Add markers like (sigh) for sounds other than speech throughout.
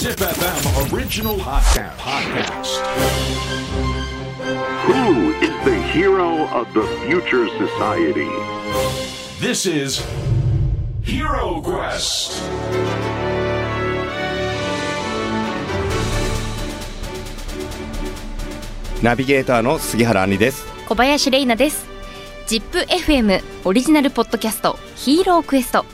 Zip FM original podcast. podcast. Who is the hero of the future society? This is Hero Quest. ナビゲーターの杉原杏里です小林玲奈です ZIPFM オリジナルポッドキャストヒーロークエスト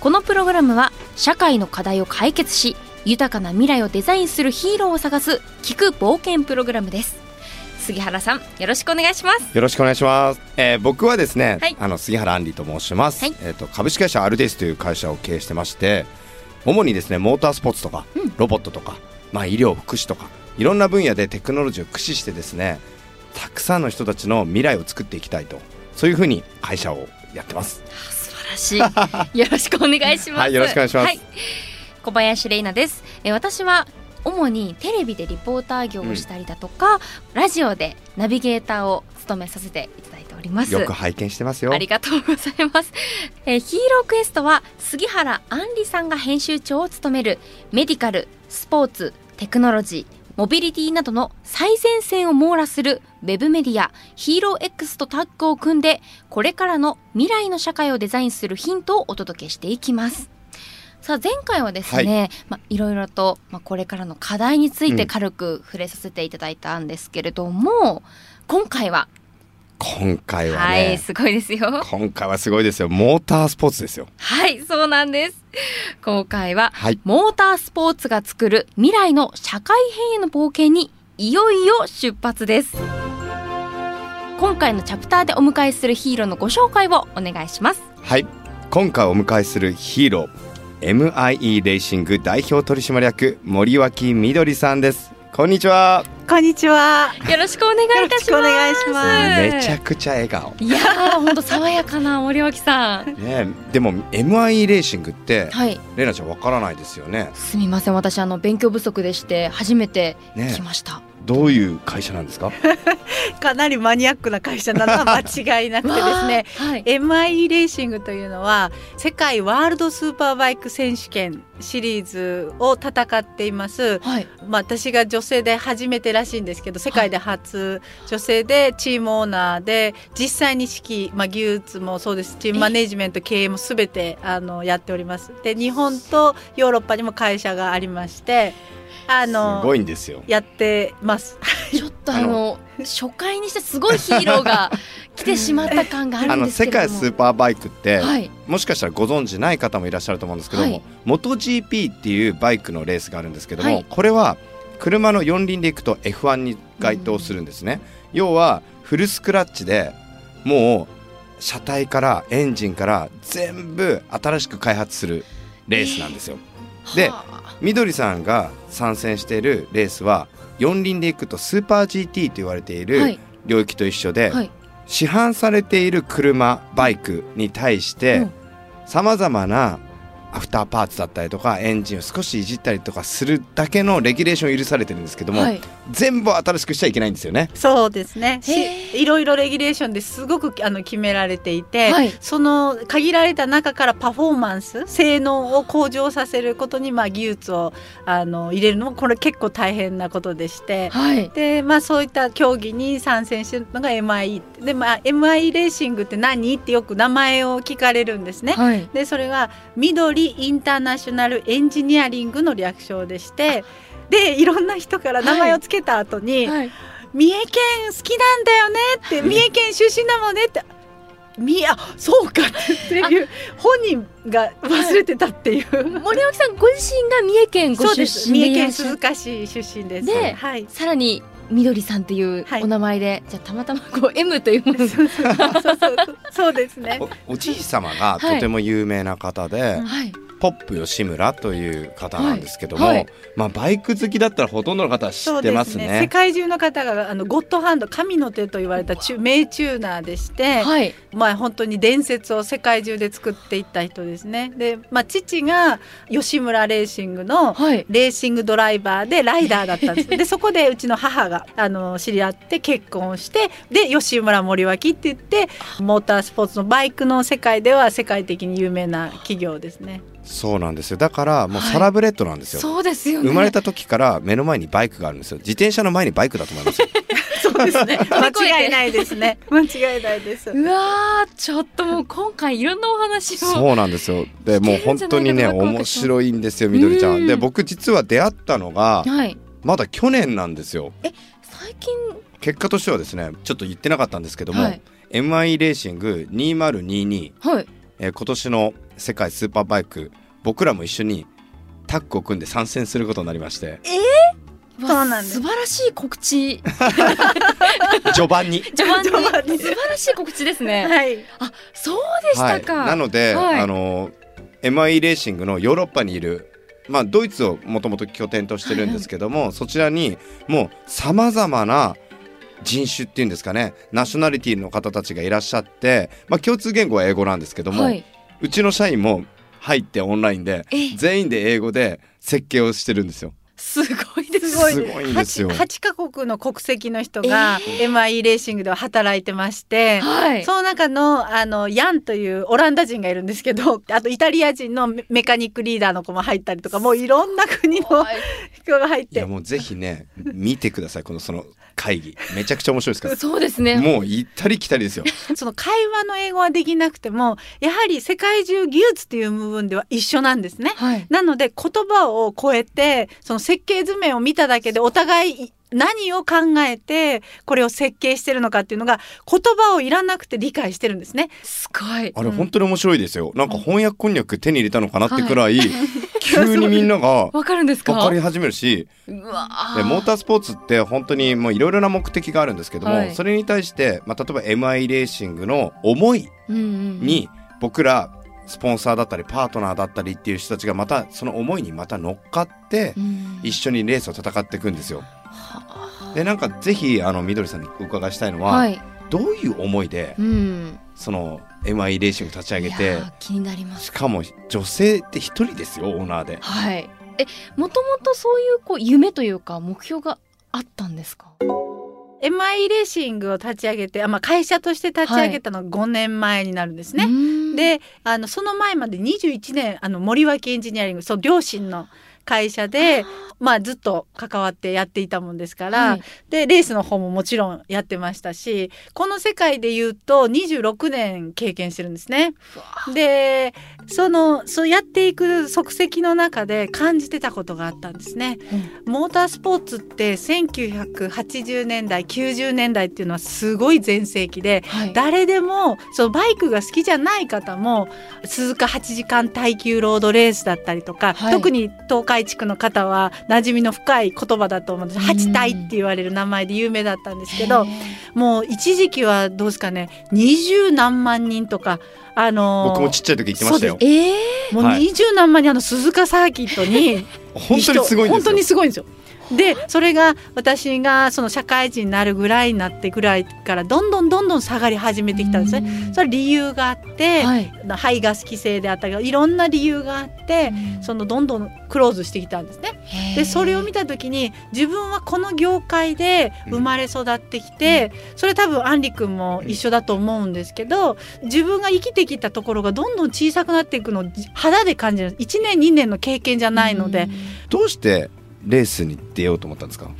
このプログラムは社会の課題を解決し豊かな未来をデザインするヒーローを探す聞く冒険プログラムです。杉原さんよろしくお願いします。よろしくお願いします、えー僕はですね、はい。あの杉原杏里と申します、はい。えっ、と株式会社アルデイスという会社を経営してまして主にですねモータースポーツとか、ロボットとかまあ医療福祉とかいろんな分野でテクノロジーを駆使してですねたくさんの人たちの未来を作っていきたいとそういうふうに会社をやってます。素晴らしい。よろしくお願いします。(laughs) はいよろしくお願いします。はい小林玲奈です。え私は主にテレビでリポーター業をしたりだとか、ラジオでナビゲーターを務めさせていただいております。よく拝見してますよ。ありがとうございます、えーヒーロークエストは杉原杏里さんが編集長を務めるメディカルスポーツテクノロジーモビリティなどの最前線を網羅するウェブメディアヒーロー X とタッグを組んでこれからの未来の社会をデザインするヒントをお届けしていきますさあ前回はですね、い。まあ、いろいろと、まあ、これからの課題について軽く触れさせていただいたんですけれども、今回は？今回ははね、いすごいですよ。今回はすごいですよ。モータースポーツですよ。はい、そうなんです。今回は、はい。モータースポーツが作る未来の社会変への冒険にいよいよ出発です。今回のチャプターでお迎えするヒーローのご紹介をお願いします。はい。今回お迎えするヒーロー MIE レーシング代表取締役森脇みどりさんですこんにちはこんにちは。よろしくお願いいたします。よろしくお願いしますめちゃくちゃ笑顔いやー、本当爽やかな森脇さん。ねでも MIE レーシングってはい、レナちゃんわからないですよねすみません、私あの勉強不足でして初めてね来ました。どういう会社なんですか？(laughs) かなりマニアックな会社なのは (laughs) 間違いなくてですね。はい。MIE レーシングというのは世界ワールドスーパーバイク選手権シリーズを戦っています。はい。まあ私が女性で初めてらしいんですけど世界で初女性でチームオーナーで実際に指揮、まあ、技術もそうですチームマネジメント経営もすべてあのやっております。で日本とヨーロッパにも会社がありましてあすのごいんですよ。やってます。(laughs) ちょっとあの初回にしてすごいヒーローが (laughs) 来てしまった感があるんですけども。界スーパーバイクって、はい。もしかしたらご存知ない方もいらっしゃると思うんですけども、はい。MotoGP っていうバイクのレースがあるんですけども、はい。これは車の四輪で行くと F1 に該当するんですね、要はフルスクラッチでもう車体からエンジンから全部新しく開発するレースなんですよ、ではあみどりさんが参戦しているレースは四輪で行くとスーパー GT と言われていはるい。領域と一緒で、はい。市販されている車バイクに対してさまざまなアフターパーツだったりとかエンジンを少しいじったりとかするだけのレギュレーション許されてるんですけども、はい全部新しくしちゃいけないんですよね。そうですねいろいろレギュレーションですごくあの決められていて、はいその限られた中からパフォーマンス性能を向上させることに、まあ、技術をあの入れるのもこれ結構大変なことでして。はいでまあ、そういった競技に参戦してるのが MIE で、まあ、MIE レーシングって何？ってよく名前を聞かれるんですね。はいでそれが緑インターナショナルエンジニアリングの略称でしてでいろんな人から名前をつけた後に、はい三重県好きなんだよねって三重県出身だもんねって。みあそうかっていう本人が忘れてたっていう。森脇さんご自身が三重県ご出そうです。身三重県鈴鹿市出身です。ではい。さらにみどりさんっていうはい。お名前で、じゃあたまたまこう (laughs) M というものが。そうそうそう。そうそうですね。おおじい様がとても有名な方で、はいポップ吉村という方なんですけども、はいはいまあ、バイク好きだったらほとんどの方は知ってますね。世界中の方があのゴッドハンド神の手と言われた名チューナーでして、はいまあ本当に伝説を世界中で作っていった人ですね。で、まあ父が吉村レーシングのはいレーシングドライバーでライダーだったんです。(laughs) でそこでうちの母があの知り合って結婚をしてで吉村森脇って言ってモータースポーツのバイクの世界では世界的に有名な企業ですね。そうなんですよ。だからもうはいサラブレッドなんですよ、そうですよね。生まれた時から目の前にバイクがあるんですよ。自転車の前にバイクだと思います。よ (laughs) そうですね。(laughs) 間違いないですね。間違いないです。うわーちょっともう今回いろんなお話を。そうなんですよ。でもう本当にね面白いんですよみどりちゃうん。んで僕実は出会ったのがはい。まだ去年なんですよ。最近？結果としてはですねちょっと言ってなかったんですけども、はい。MI レーシング2022、はい。えー今年の世界スーパーバイク僕らも一緒にタッグを組んで参戦することになりまして。わそうなんです。素晴らしい告知。(laughs) 序盤に。(laughs) 序盤に。序盤に。素晴らしい告知ですね、はい。あそうでしたか、はい、なので、はい。あの MI レーシングのヨーロッパにいるまあドイツをもともと拠点としてるんですけども、そちらにもうさまざまな人種っていうんですかねナショナリティの方たちがいらっしゃって、まあ、共通言語は英語なんですけども、はいうちの社員も入ってオンラインでえ全員で英語で設計をしてるんですよ。すごいですすごいすごいんですよ。8カ国の国籍の人が MI レーシングでは働いてまして、はい。その中のあのヤンというオランダ人がいるんですけど (laughs) あとイタリア人のメメカニックリーダーの子も入ったりとかもういろんな国のはい。人が入って。いやもうぜひね見てください。このその会議めちゃくちゃ面白いですから。そうですねもう行ったり来たりですよ。(laughs) その会話の英語はできなくてもやはり世界中技術っていう部分では一緒なんですね。はいなので言葉を超えてその設計図面を見ただけでお互い何を考えてこれを設計してるのかっていうのが言葉をいらなくて理解してるんですね。すごい。あれ本当に面白いですよ。なんか翻訳こんにゃく手に入れたのかなってくらい、急にみんなが (laughs) わかるんですか？分かり始めるし、モータースポーツって本当にもういろいろな目的があるんですけども、はい。それに対して、まあ、例えば MI レーシングの思いうんうんに僕らスポンサーだったりパートナーだったりっていう人たちがまたその思いにまた乗っかってうん。一緒にレースを戦っていくんですよ。はでなんかぜひあのみどりさんにお伺いしたいのは、はい。どういう思いでうん。その MI レーシング立ち上げいて気になります。しかも女性って一人ですよオーナーで。はい。えもともとそういうこう夢というか目標があったんですか？MI レーシングを立ち上げて、あまあ、会社として立ち上げたのが5年前になるんですね。ねであのその前まで21年あの森脇エンジニアリングその両親の会社でまあずっと関わってやっていたもんですから、はい。でレースの方ももちろんやってましたしこの世界で言うと26年経験してるんですね。でそのそうやっていく足跡の中で感じてたことがあったんですね。モータースポーツって1980年代90年代っていうのはすごい全盛期ではい。誰でもそのバイクが好きじゃない方も鈴鹿8時間耐久ロードレースだったりとか、はい。特に東海地区の方は馴染みの深い言葉だと思うんですうん。八体って言われる名前で有名だったんですけどもう一時期はどうですかね二十何万人とかあのー僕もちっちゃい時言ってましたよ。ええもうはい二十何万人あの鈴鹿サーキットに (laughs) 本当にすごいんですよ。本当にすごいんですよ。でそれが私がその社会人になるぐらいになってぐらいからどんどんどんどん下がり始めてきたんですね。それは理由があって、はい排ガス規制であったりいろんな理由があって、そのどんどんクローズしてきたんですね。でそれを見た時に自分はこの業界で生まれ育ってきて、それ多分アンリ君も一緒だと思うんですけど自分が生きてきたところがどんどん小さくなっていくのを肌で感じる。1年2年の経験じゃないので、どうしてレースに出ようと思ったんですか？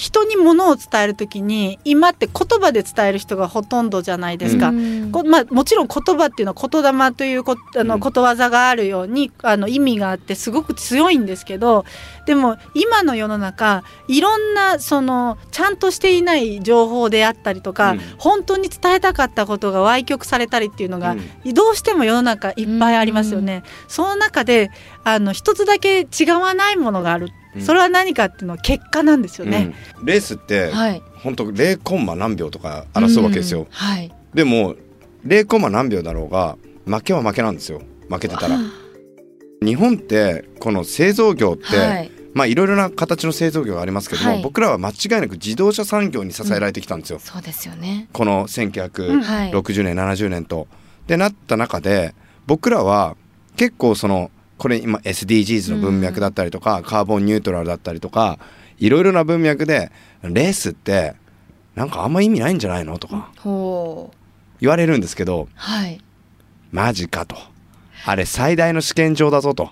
人にものを伝える時に今って言葉で伝える人がほとんどじゃないですか。うん。こまあ、もちろん言葉っていうのは言霊というこあのうん。ことわざがあるようにあの意味があってすごく強いんですけどでも今の世の中いろんなそのちゃんとしていない情報であったりとか、うん。本当に伝えたかったことが歪曲されたりっていうのが、うん。どうしても世の中いっぱいありますよね。その中であの一つだけ違わないものがある、うんそれは何かっていうのは結果なんですよね。うんレースってはい本当0コンマ何秒とか争うわけですよ。んはいでも0コンマ何秒だろうが負けは負けなんですよ。負けてたら。日本ってこの製造業って、はいまあいろいろな形の製造業がありますけども、はい僕らは間違いなく自動車産業に支えられてきたんですよ。そうですよねこのうん1960はい年、70年と。でなった中で僕らは結構そのこれ今 SDGs の文脈だったりとか、カーボンニュートラルだったりとかいろいろな文脈でレースってなんかあんま意味ないんじゃないのとか言われるんですけどはい。マジかと。あれ最大の試験場だぞと。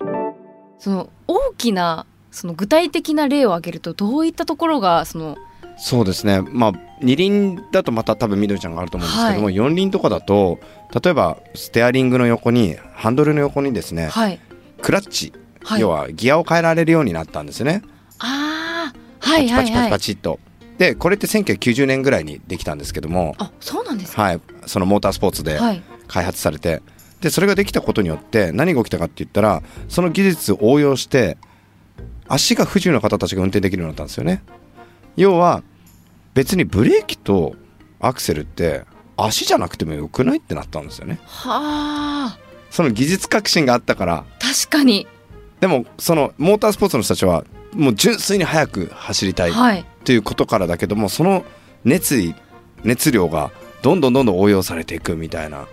その大きなその具体的な例を挙げるとどういったところがそのそうですね。まあ二輪だとまた多分みどりちゃんがあると思うんですけども、はい。四輪とかだと例えばステアリングの横にハンドルの横にですねはいクラッチ、はい。要はギアを変えられるようになったんですね。ああパはいはい。チパチパチはいパチっと。でこれって1990年ぐらいにできたんですけども、あそうなんですか？はい、そのモータースポーツではい。開発されて。でそれができたことによって何が起きたかって言ったらその技術を応用して足が不自由な方たちが運転できるようになったんですよね。要は別にブレーキとアクセルって足じゃなくてもよくないってなったんですよね。はあその技術革新があったから。確かに。でもそのモータースポーツの人たちはもう純粋に速く走りたいはい。ということからだけどもその熱意熱量がどんどんどんどん応用されていくみたいな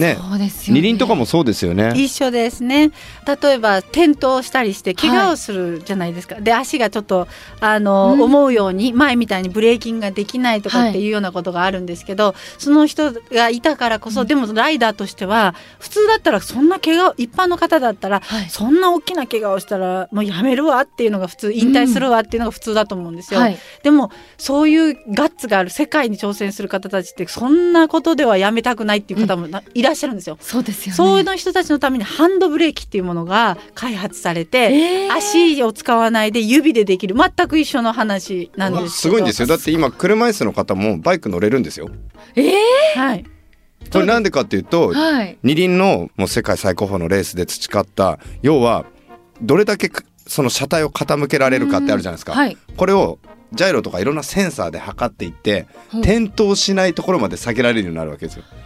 ね。そうですよね。二輪とかもそうですよね。一緒ですね。例えば転倒したりして怪我をするじゃないですか、で足がちょっとあの、うん。思うように前みたいにブレーキングができないとかっていうようなことがあるんですけど、その人がいたからこそ、でもライダーとしては普通だったらそんな怪我一般の方だったら、はい。そんな大きな怪我をしたらもうやめるわっていうのが普通引退するわっていうのが普通だと思うんですよ。はい。でもそういうガッツがある世界に挑戦する方たちってそんなことではやめたくないっていう方もな、いらっしゃるんですよ。そうですよね。そういうの人たちのためにハンドブレーキっていうものが開発されて、えー。足を使わないで指でできる全く一緒の話なんですけど。すごいんですよ。だって今車椅子の方もバイク乗れるんですよ。えー。はい。これなんでかっていうとはい。二輪のもう世界最高峰のレースで培った要はどれだけくその車体を傾けられるかってあるじゃないですか、はい。これをジャイロとかいろんなセンサーで測っていってう。ん転倒しないところまで下げられるようになるわけですよ。えー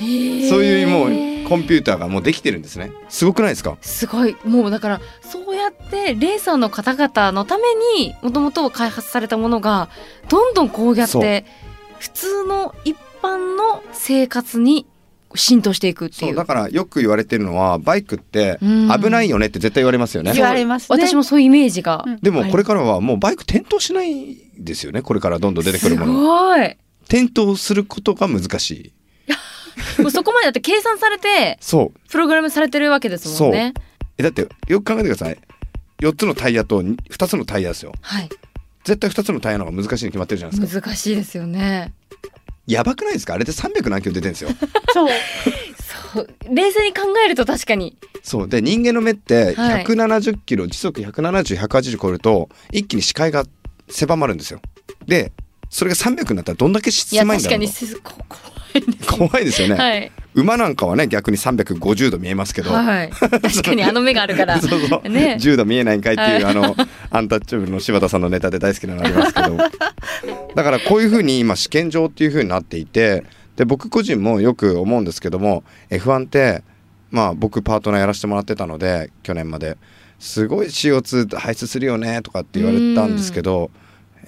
そういうもうコンピューターがもうできてるんですね。すごくないですか？すごい。もうだからそうやってレーサーの方々のためにもともと開発されたものがどんどんこうやって普通の一般の生活に浸透していくっていう。そうだからよく言われてるのはバイクってうん。危ないよねって絶対言われますよね。言われますね。私もそういうイメージが、うん。でもこれからはもうバイク転倒しないですよね。これからどんどん出てくるもの。すごい。転倒することが難しい。もうそこまでだって計算されてそう。プログラムされてるわけですもんね。えだってよく考えてください。4つのタイヤと2つのタイヤですよ。はい。絶対2つのタイヤの方が難しいに決まってるじゃないですか。難しいですよね。やばくないですか？あれで300何キロ出てるんですよ。そう。そう。冷静に考えると確かに。そう。で人間の目ってはい。170キロ、時速170180超えると一気に視界が狭まるんですよ。でそれが300になったらどんだけいや狭いんだろうと確かに怖いです怖いですよね、はい。馬なんかはね逆に350度見えますけど、はい確かにあの目があるから。(laughs) そうそう、ね。10度見えないんかいっていう、はい。あのアンタッチャブルの柴田さんのネタで大好きなのありますけど。(laughs) だからこういうふうに今試験場っていうふうになっていてで僕個人もよく思うんですけども F1 ってまあ僕パートナーやらせてもらってたので去年まで。すごい CO2 排出するよねとかって言われたんですけど、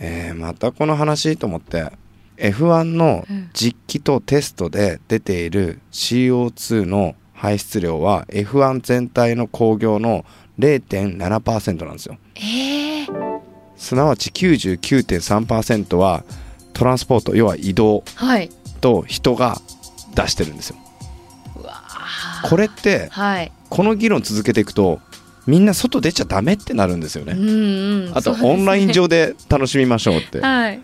えーまたこの話と思って F1 の実機とテストで出ている CO2 の排出量は F1 全体の工業の0.7%なんですよ。えー、すなわち99.3%はトランスポート要は移動はい。と人が出してるんですよ。うわこれってはい。この議論続けていくとみんな外出ちゃダメってなるんですよね、うんうん。あとね。オンライン上で楽しみましょうって。はい。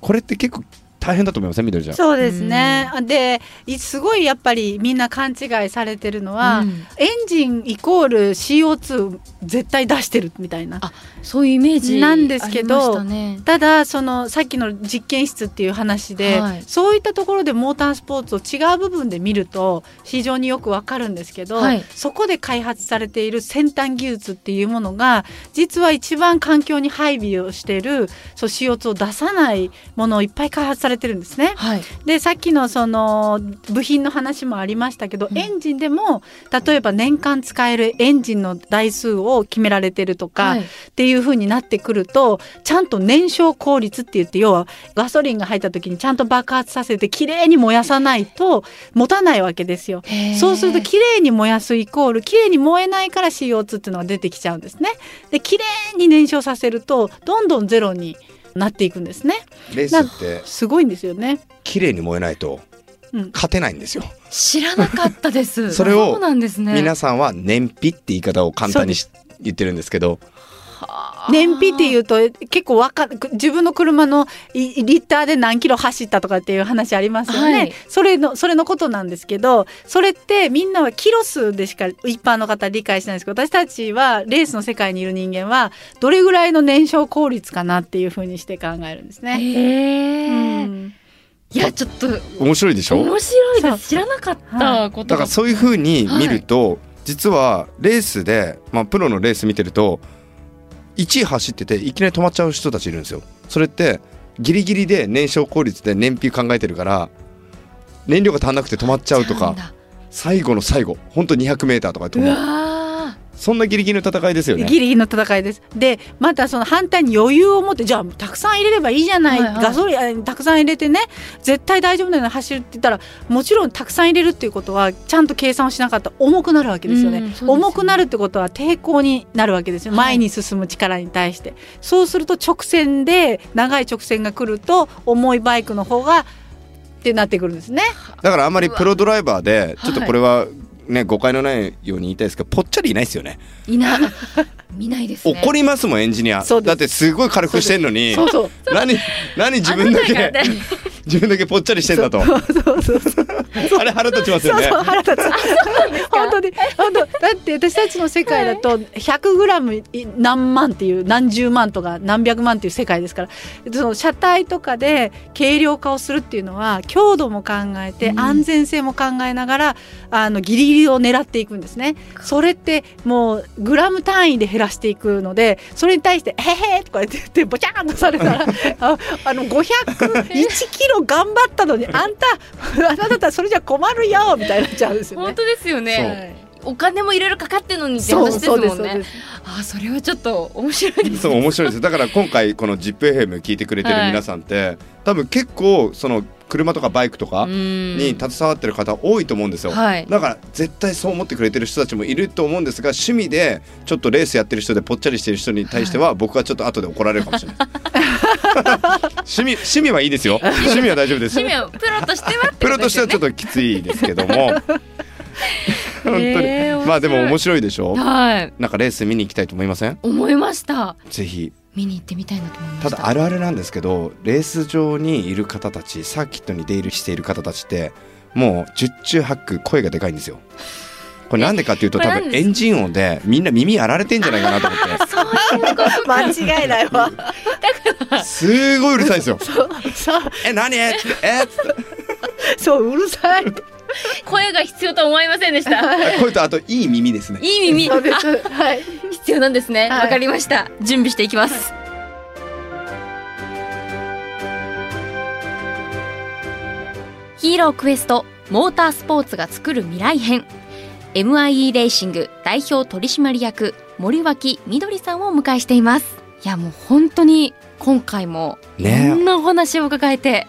これって結構大変だと思いませんみどりちゃん。そうですね。で、いすごいやっぱりみんな勘違いされてるのは、うん。エンジンイコール CO2 絶対出してるみたいな。あそういうイメージなんですけどね。ただそのさっきの実験室っていう話で、はい。そういったところでモータースポーツを違う部分で見ると非常によくわかるんですけど、はい。そこで開発されている先端技術っていうものが実は一番環境に配備をしているそう CO2 を出さないものをいっぱい開発されてるんですね。はいでさっきのその部品の話もありましたけど、うんエンジンでも例えば年間使えるエンジンの台数を決められてるとか、はいっていう風になってくるとちゃんと燃焼効率って言って要はガソリンが入った時にちゃんと爆発させてきれいに燃やさないと持たないわけですよ。そうするときれいに燃やすイコールきれいに燃えないから CO2 っていうのが出てきちゃうんですね。できれいに燃焼させるとどんどんゼロになっていくんですね。レースってすごいんですよね。綺麗に燃えないとうん勝てないんですよ。知らなかったです (laughs) それをそうなんですね皆さんは燃費って言い方を簡単にし言ってるんですけど、燃費っていうと結構わか自分の車のいリッターで何キロ走ったとかっていう話ありますよね、はい。それのそれのことなんですけどそれってみんなはキロ数でしか一般の方理解しないんですけど私たちはレースの世界にいる人間はどれぐらいの燃焼効率かなっていうふうにして考えるんですね。へうえ、ん。いやちょっと面白いでしょ？面白いです。知らなかったこと。だからそういう風に見ると、実はレースで、まあ、プロのレース見てると1位走ってていきなり止まっちゃう人たちいるんですよ。それってギリギリで燃焼効率で燃費考えてるから燃料が足んなくて止まっちゃうとか最後の最後本当 200m とかでう止まる。わそんなギリギリの戦いですよね。ギリギリの戦いです。でまたその反対に余裕を持ってじゃあたくさん入れればいいじゃない、はいはい。ガソリンあたくさん入れてね絶対大丈夫なように走るって言ったらもちろんたくさん入れるっていうことはちゃんと計算をしなかったら重くなるわけですよね,、よね。重くなるってことは抵抗になるわけですよ、はい。前に進む力に対して。そうすると直線で長い直線が来ると重いバイクの方がってなってくるんですね。だからあんまりプロドライバーではい。ちょっとこれはね誤解のないように言いたいですけどぽっちゃりいないですよね。いない。見ないですね。怒りますもんエンジニア。だってすごい軽くしてんのにそうそう何何自分だけね。自分だけぽっちゃりしてんだと。そうそうそうそう。あれ腹立ちますよね。そうそう腹立つ。本当に。本当だって私たちの世界だと100グラム何万っていう何十万とか何百万っていう世界ですから。その車体とかで軽量化をするっていうのは強度も考えてうん。安全性も考えながらあのギリギリを狙っていくんですね。それってもうグラム単位で減らしていくのでそれに対して「へへ」とか言ってボチャーンとされたら (laughs) ああの501キロ頑張ったのにあんたあなただったらそれじゃ困るよみたいになっちゃうんですよね。本当ですよね。お金もいろいろかかってるのにって話ですもんね。ですそうです。あそれはちょっと面白いです。そう面白いです。だから今回この ZIPFM 聞いてくれてる皆さんって、多分結構その車とかバイクとかにに携わってる方多いと思うんですよ、はい。だから絶対そう思ってくれてる人たちもいると思うんですが趣味でちょっとレースやってる人でぽっちゃりしてる人に対しては僕はちょっと後で怒られるかもしれない。(laughs) 趣味趣味はいいですよ。趣味は大丈夫です。趣味はプロとしてはってプロとしてはちょっとときついですけども。(laughs) 本当に、へーまあでも面白いでしょ。はい。なんかレース見に行きたいと思いません？思いました。ぜひ見に行ってみたいなと思いました。ただあるあるなんですけどレース場にいる方たちサーキットに出入りしている方たちってもう十中八九声がでかいんですよ。これなんでかっていうと多分エンジン音でみんな耳やられてんじゃないかなと思っ (laughs) 間違いないわ。てすごいうるさいんですよ。そうえ何？えっつって。えっつって。そううるさい。(laughs) 声が必要とは思いませんでした。(laughs) 声とあといい耳ですね。いい耳。そうです。あはい。必要なんですね。わ、はい。かりました。準備していきます。ヒーロークエストモータースポーツが作る未来編。MIE レーシング代表取締役森脇みどりさんをお迎えしています。いやもう本当に今回もいね。ろんなお話を伺えて、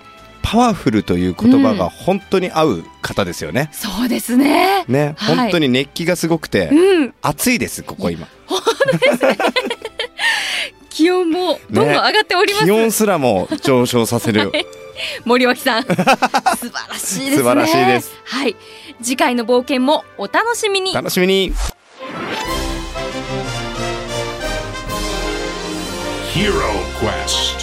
パワフルという言葉が本当に合う方ですよね、そうですね。ね、はい。本当に熱気がすごくてうん。暑いですここ今。(laughs) 気温もどんどん上がっております、気温すらも上昇させる。森脇さん。(laughs) 素晴らしいですね。素晴らしいです。はい。次回の冒険もお楽しみに。楽しみに。Hero Quest.